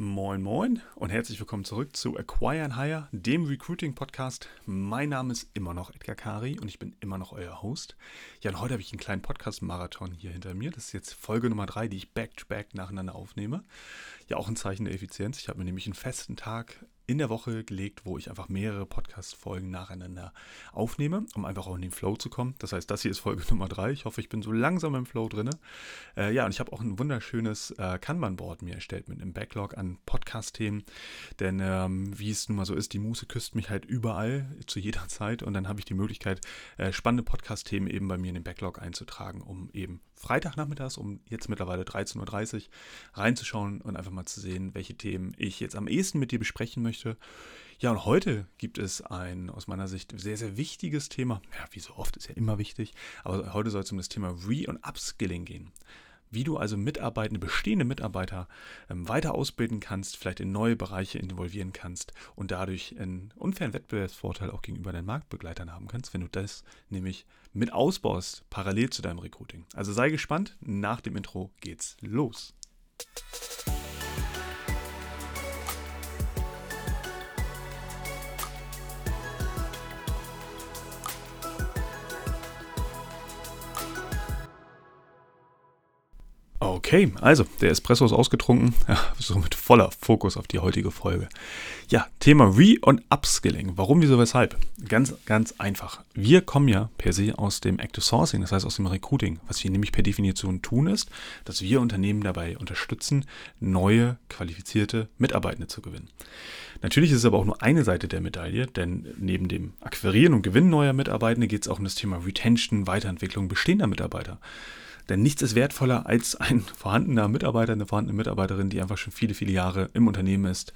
Moin Moin und herzlich willkommen zurück zu Acquire and Hire, dem Recruiting Podcast. Mein Name ist immer noch Edgar Kari und ich bin immer noch euer Host. Ja, und heute habe ich einen kleinen Podcast-Marathon hier hinter mir. Das ist jetzt Folge Nummer drei, die ich back-to-back -back nacheinander aufnehme. Ja, auch ein Zeichen der Effizienz. Ich habe mir nämlich einen festen Tag in der Woche gelegt, wo ich einfach mehrere Podcast-Folgen nacheinander aufnehme, um einfach auch in den Flow zu kommen. Das heißt, das hier ist Folge Nummer drei. Ich hoffe, ich bin so langsam im Flow drin. Äh, ja, und ich habe auch ein wunderschönes äh, Kanban-Board mir erstellt mit einem Backlog an Podcast-Themen. Denn ähm, wie es nun mal so ist, die Muße küsst mich halt überall, zu jeder Zeit. Und dann habe ich die Möglichkeit, äh, spannende Podcast-Themen eben bei mir in den Backlog einzutragen, um eben Freitagnachmittags um jetzt mittlerweile 13.30 Uhr reinzuschauen und einfach mal zu sehen, welche Themen ich jetzt am ehesten mit dir besprechen möchte. Ja, und heute gibt es ein aus meiner Sicht sehr, sehr wichtiges Thema. Ja, wie so oft ist ja immer wichtig, aber heute soll es um das Thema Re- und Upskilling gehen wie du also Mitarbeitende, bestehende Mitarbeiter ähm, weiter ausbilden kannst, vielleicht in neue Bereiche involvieren kannst und dadurch einen unfairen Wettbewerbsvorteil auch gegenüber deinen Marktbegleitern haben kannst, wenn du das nämlich mit ausbaust, parallel zu deinem Recruiting. Also sei gespannt, nach dem Intro geht's los. Okay, also der Espresso ist ausgetrunken, ja, somit voller Fokus auf die heutige Folge. Ja, Thema Re- und Upskilling. Warum, wieso, weshalb? Ganz, ganz einfach. Wir kommen ja per se aus dem Active Sourcing, das heißt aus dem Recruiting. Was wir nämlich per Definition tun, ist, dass wir Unternehmen dabei unterstützen, neue, qualifizierte Mitarbeitende zu gewinnen. Natürlich ist es aber auch nur eine Seite der Medaille, denn neben dem Akquirieren und Gewinnen neuer Mitarbeitende geht es auch um das Thema Retention, Weiterentwicklung bestehender Mitarbeiter. Denn nichts ist wertvoller als ein vorhandener Mitarbeiter, eine vorhandene Mitarbeiterin, die einfach schon viele, viele Jahre im Unternehmen ist,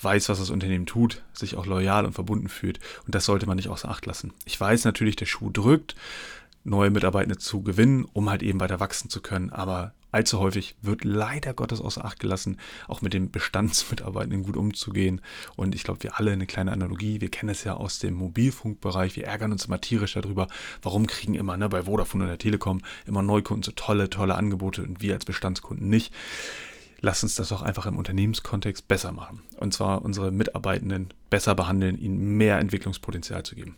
weiß, was das Unternehmen tut, sich auch loyal und verbunden fühlt. Und das sollte man nicht außer Acht lassen. Ich weiß natürlich, der Schuh drückt, neue Mitarbeitende zu gewinnen, um halt eben weiter wachsen zu können. Aber allzu häufig wird leider Gottes außer Acht gelassen, auch mit den Bestandsmitarbeitenden gut umzugehen. Und ich glaube, wir alle eine kleine Analogie, wir kennen es ja aus dem Mobilfunkbereich, wir ärgern uns immer tierisch darüber, warum kriegen immer ne, bei Vodafone und der Telekom immer Neukunden so tolle, tolle Angebote und wir als Bestandskunden nicht lass uns das doch einfach im Unternehmenskontext besser machen. Und zwar unsere Mitarbeitenden besser behandeln, ihnen mehr Entwicklungspotenzial zu geben.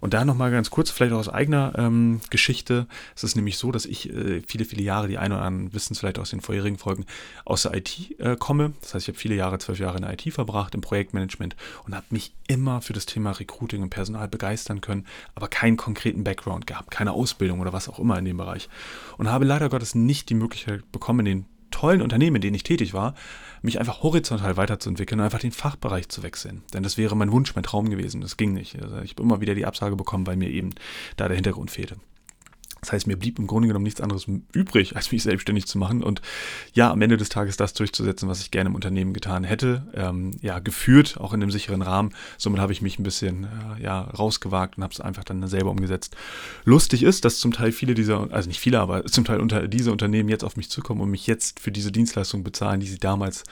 Und da nochmal ganz kurz, vielleicht auch aus eigener ähm, Geschichte. Es ist nämlich so, dass ich äh, viele, viele Jahre, die ein oder anderen wissen es vielleicht aus den vorherigen Folgen, aus der IT äh, komme. Das heißt, ich habe viele Jahre, zwölf Jahre in der IT verbracht, im Projektmanagement und habe mich immer für das Thema Recruiting und Personal begeistern können, aber keinen konkreten Background gehabt, keine Ausbildung oder was auch immer in dem Bereich. Und habe leider Gottes nicht die Möglichkeit bekommen, in den tollen Unternehmen, in denen ich tätig war, mich einfach horizontal weiterzuentwickeln und einfach den Fachbereich zu wechseln. Denn das wäre mein Wunsch, mein Traum gewesen. Das ging nicht. Also ich habe immer wieder die Absage bekommen, weil mir eben da der Hintergrund fehlte. Das heißt, mir blieb im Grunde genommen nichts anderes übrig, als mich selbstständig zu machen und ja, am Ende des Tages das durchzusetzen, was ich gerne im Unternehmen getan hätte. Ähm, ja, geführt, auch in einem sicheren Rahmen. Somit habe ich mich ein bisschen äh, ja, rausgewagt und habe es einfach dann selber umgesetzt. Lustig ist, dass zum Teil viele dieser, also nicht viele, aber zum Teil unter diese Unternehmen jetzt auf mich zukommen und mich jetzt für diese Dienstleistung bezahlen, die sie damals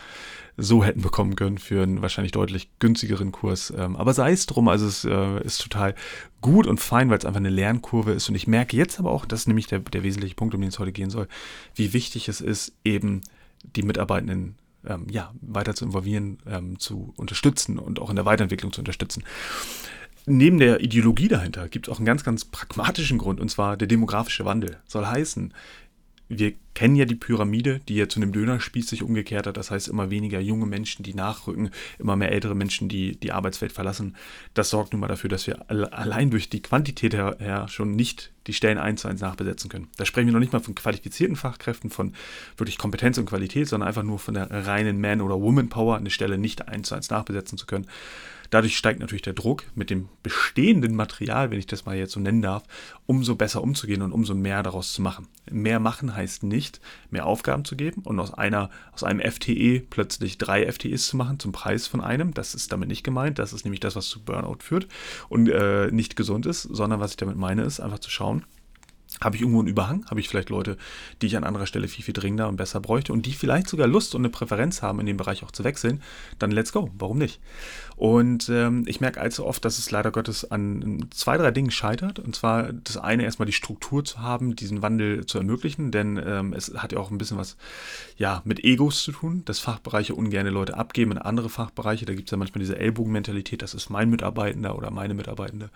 so hätten bekommen können für einen wahrscheinlich deutlich günstigeren Kurs. Ähm, aber sei es drum, also es äh, ist total gut und fein, weil es einfach eine Lernkurve ist. Und ich merke jetzt aber auch, das ist nämlich der, der wesentliche Punkt, um den es heute gehen soll, wie wichtig es ist, eben die Mitarbeitenden ähm, ja, weiter zu involvieren, ähm, zu unterstützen und auch in der Weiterentwicklung zu unterstützen. Neben der Ideologie dahinter gibt es auch einen ganz, ganz pragmatischen Grund, und zwar der demografische Wandel. Soll heißen, wir kennen ja die Pyramide, die ja zu einem Dönerspieß sich umgekehrt hat. Das heißt, immer weniger junge Menschen, die nachrücken, immer mehr ältere Menschen, die die Arbeitswelt verlassen. Das sorgt nun mal dafür, dass wir allein durch die Quantität her, her schon nicht die Stellen eins zu eins nachbesetzen können. Da sprechen wir noch nicht mal von qualifizierten Fachkräften, von wirklich Kompetenz und Qualität, sondern einfach nur von der reinen Man- oder Woman-Power, eine Stelle nicht eins zu eins nachbesetzen zu können. Dadurch steigt natürlich der Druck, mit dem bestehenden Material, wenn ich das mal jetzt so nennen darf, umso besser umzugehen und umso mehr daraus zu machen. Mehr machen heißt nicht, mehr Aufgaben zu geben und aus einer, aus einem FTE plötzlich drei FTEs zu machen zum Preis von einem. Das ist damit nicht gemeint. Das ist nämlich das, was zu Burnout führt und äh, nicht gesund ist, sondern was ich damit meine, ist einfach zu schauen, habe ich irgendwo einen Überhang? Habe ich vielleicht Leute, die ich an anderer Stelle viel, viel dringender und besser bräuchte und die vielleicht sogar Lust und eine Präferenz haben, in dem Bereich auch zu wechseln? Dann let's go. Warum nicht? Und ähm, ich merke allzu oft, dass es leider Gottes an zwei, drei Dingen scheitert. Und zwar das eine erstmal die Struktur zu haben, diesen Wandel zu ermöglichen, denn ähm, es hat ja auch ein bisschen was ja, mit Egos zu tun, dass Fachbereiche ungern Leute abgeben in andere Fachbereiche. Da gibt es ja manchmal diese Ellbogenmentalität, das ist mein Mitarbeitender oder meine Mitarbeitende,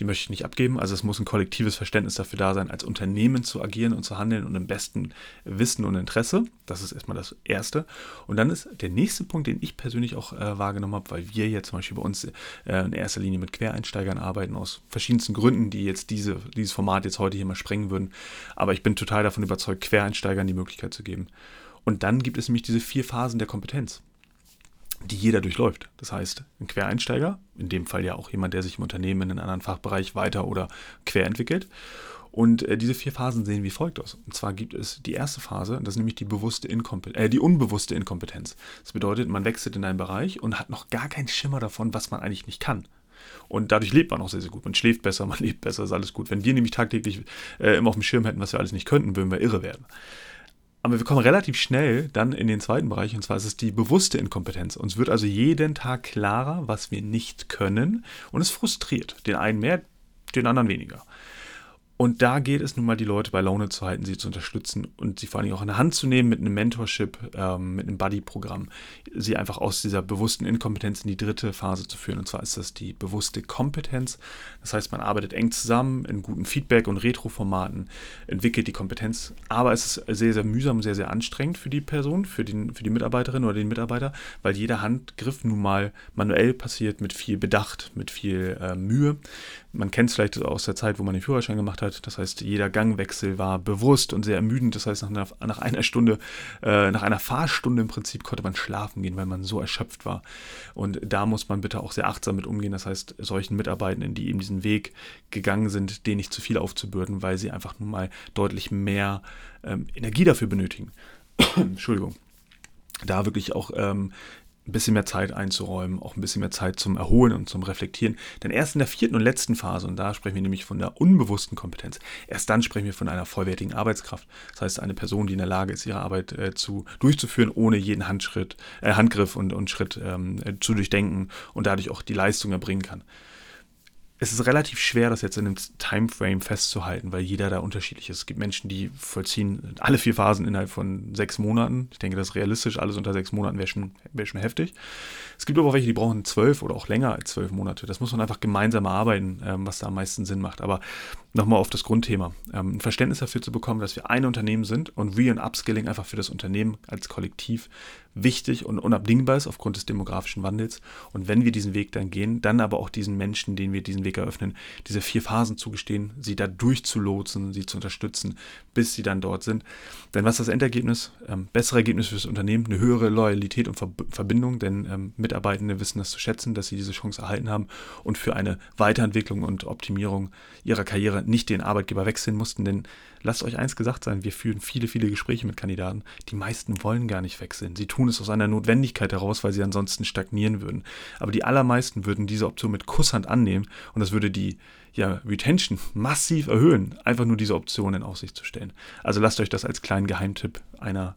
die möchte ich nicht abgeben. Also es muss ein kollektives Verständnis dafür da sein, als Unternehmen zu agieren und zu handeln und im besten Wissen und Interesse. Das ist erstmal das Erste. Und dann ist der nächste Punkt, den ich persönlich auch äh, wahrgenommen habe, weil wir jetzt zum Beispiel bei uns äh, in erster Linie mit Quereinsteigern arbeiten, aus verschiedensten Gründen, die jetzt diese, dieses Format jetzt heute hier mal sprengen würden. Aber ich bin total davon überzeugt, Quereinsteigern die Möglichkeit zu geben. Und dann gibt es nämlich diese vier Phasen der Kompetenz die jeder durchläuft. Das heißt, ein Quereinsteiger, in dem Fall ja auch jemand, der sich im Unternehmen in einem anderen Fachbereich weiter oder quer entwickelt. Und äh, diese vier Phasen sehen wie folgt aus. Und zwar gibt es die erste Phase, das ist nämlich die bewusste Inkompetenz, äh, die unbewusste Inkompetenz. Das bedeutet, man wechselt in einen Bereich und hat noch gar keinen Schimmer davon, was man eigentlich nicht kann. Und dadurch lebt man auch sehr, sehr gut. Man schläft besser, man lebt besser, ist alles gut. Wenn wir nämlich tagtäglich äh, immer auf dem Schirm hätten, was wir alles nicht könnten, würden wir irre werden. Aber wir kommen relativ schnell dann in den zweiten Bereich, und zwar ist es die bewusste Inkompetenz. Uns wird also jeden Tag klarer, was wir nicht können, und es frustriert. Den einen mehr, den anderen weniger. Und da geht es nun mal, die Leute bei Laune zu halten, sie zu unterstützen und sie vor allem auch in der Hand zu nehmen mit einem Mentorship, ähm, mit einem Buddy-Programm, sie einfach aus dieser bewussten Inkompetenz in die dritte Phase zu führen. Und zwar ist das die bewusste Kompetenz. Das heißt, man arbeitet eng zusammen in guten Feedback- und Retro-Formaten, entwickelt die Kompetenz. Aber es ist sehr, sehr mühsam, sehr, sehr anstrengend für die Person, für, den, für die Mitarbeiterin oder den Mitarbeiter, weil jeder Handgriff nun mal manuell passiert mit viel Bedacht, mit viel äh, Mühe. Man kennt es vielleicht aus der Zeit, wo man den Führerschein gemacht hat. Das heißt, jeder Gangwechsel war bewusst und sehr ermüdend. Das heißt, nach einer, nach einer Stunde, äh, nach einer Fahrstunde im Prinzip konnte man schlafen gehen, weil man so erschöpft war. Und da muss man bitte auch sehr achtsam mit umgehen. Das heißt, solchen Mitarbeitenden, die eben diesen Weg gegangen sind, denen nicht zu viel aufzubürden, weil sie einfach nun mal deutlich mehr ähm, Energie dafür benötigen. Entschuldigung da wirklich auch ähm, ein bisschen mehr Zeit einzuräumen, auch ein bisschen mehr Zeit zum Erholen und zum Reflektieren. Denn erst in der vierten und letzten Phase, und da sprechen wir nämlich von der unbewussten Kompetenz, erst dann sprechen wir von einer vollwertigen Arbeitskraft. Das heißt, eine Person, die in der Lage ist, ihre Arbeit äh, zu, durchzuführen, ohne jeden Handschritt, äh, Handgriff und, und Schritt ähm, äh, zu durchdenken und dadurch auch die Leistung erbringen kann es ist relativ schwer, das jetzt in einem Timeframe festzuhalten, weil jeder da unterschiedlich ist. Es gibt Menschen, die vollziehen alle vier Phasen innerhalb von sechs Monaten. Ich denke, das ist realistisch. Alles unter sechs Monaten wäre schon, wär schon heftig. Es gibt aber auch welche, die brauchen zwölf oder auch länger als zwölf Monate. Das muss man einfach gemeinsam erarbeiten, ähm, was da am meisten Sinn macht. Aber nochmal auf das Grundthema. Ähm, ein Verständnis dafür zu bekommen, dass wir ein Unternehmen sind und Re- und Upskilling einfach für das Unternehmen als Kollektiv wichtig und unabdingbar ist aufgrund des demografischen Wandels. Und wenn wir diesen Weg dann gehen, dann aber auch diesen Menschen, denen wir diesen Weg eröffnen, diese vier Phasen zugestehen, sie da durchzulotsen, sie zu unterstützen, bis sie dann dort sind. Denn was ist das Endergebnis? Ähm, bessere Ergebnis für das Unternehmen, eine höhere Loyalität und Verbindung, denn ähm, Mitarbeitende wissen das zu schätzen, dass sie diese Chance erhalten haben und für eine Weiterentwicklung und Optimierung ihrer Karriere nicht den Arbeitgeber wechseln mussten. Denn lasst euch eins gesagt sein, wir führen viele, viele Gespräche mit Kandidaten. Die meisten wollen gar nicht wechseln. Sie tun es aus einer Notwendigkeit heraus, weil sie ansonsten stagnieren würden. Aber die allermeisten würden diese Option mit Kusshand annehmen und das würde die ja, Retention massiv erhöhen, einfach nur diese Option in Aussicht zu stellen. Also lasst euch das als kleinen Geheimtipp einer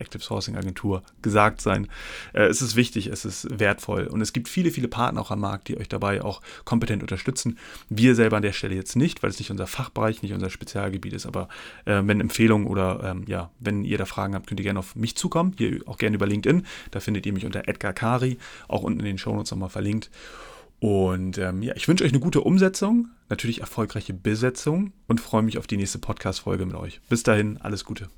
Active Sourcing Agentur gesagt sein. Äh, es ist wichtig, es ist wertvoll und es gibt viele, viele Partner auch am Markt, die euch dabei auch kompetent unterstützen. Wir selber an der Stelle jetzt nicht, weil es nicht unser Fachbereich, nicht unser Spezialgebiet ist, aber äh, wenn Empfehlungen oder ähm, ja, wenn ihr da Fragen habt, könnt ihr gerne auf mich zukommen, hier auch gerne über LinkedIn. Da findet ihr mich unter Edgar Kari, auch unten in den Shownotes nochmal verlinkt. Und ähm, ja, ich wünsche euch eine gute Umsetzung, natürlich erfolgreiche Besetzung und freue mich auf die nächste Podcast-Folge mit euch. Bis dahin, alles Gute.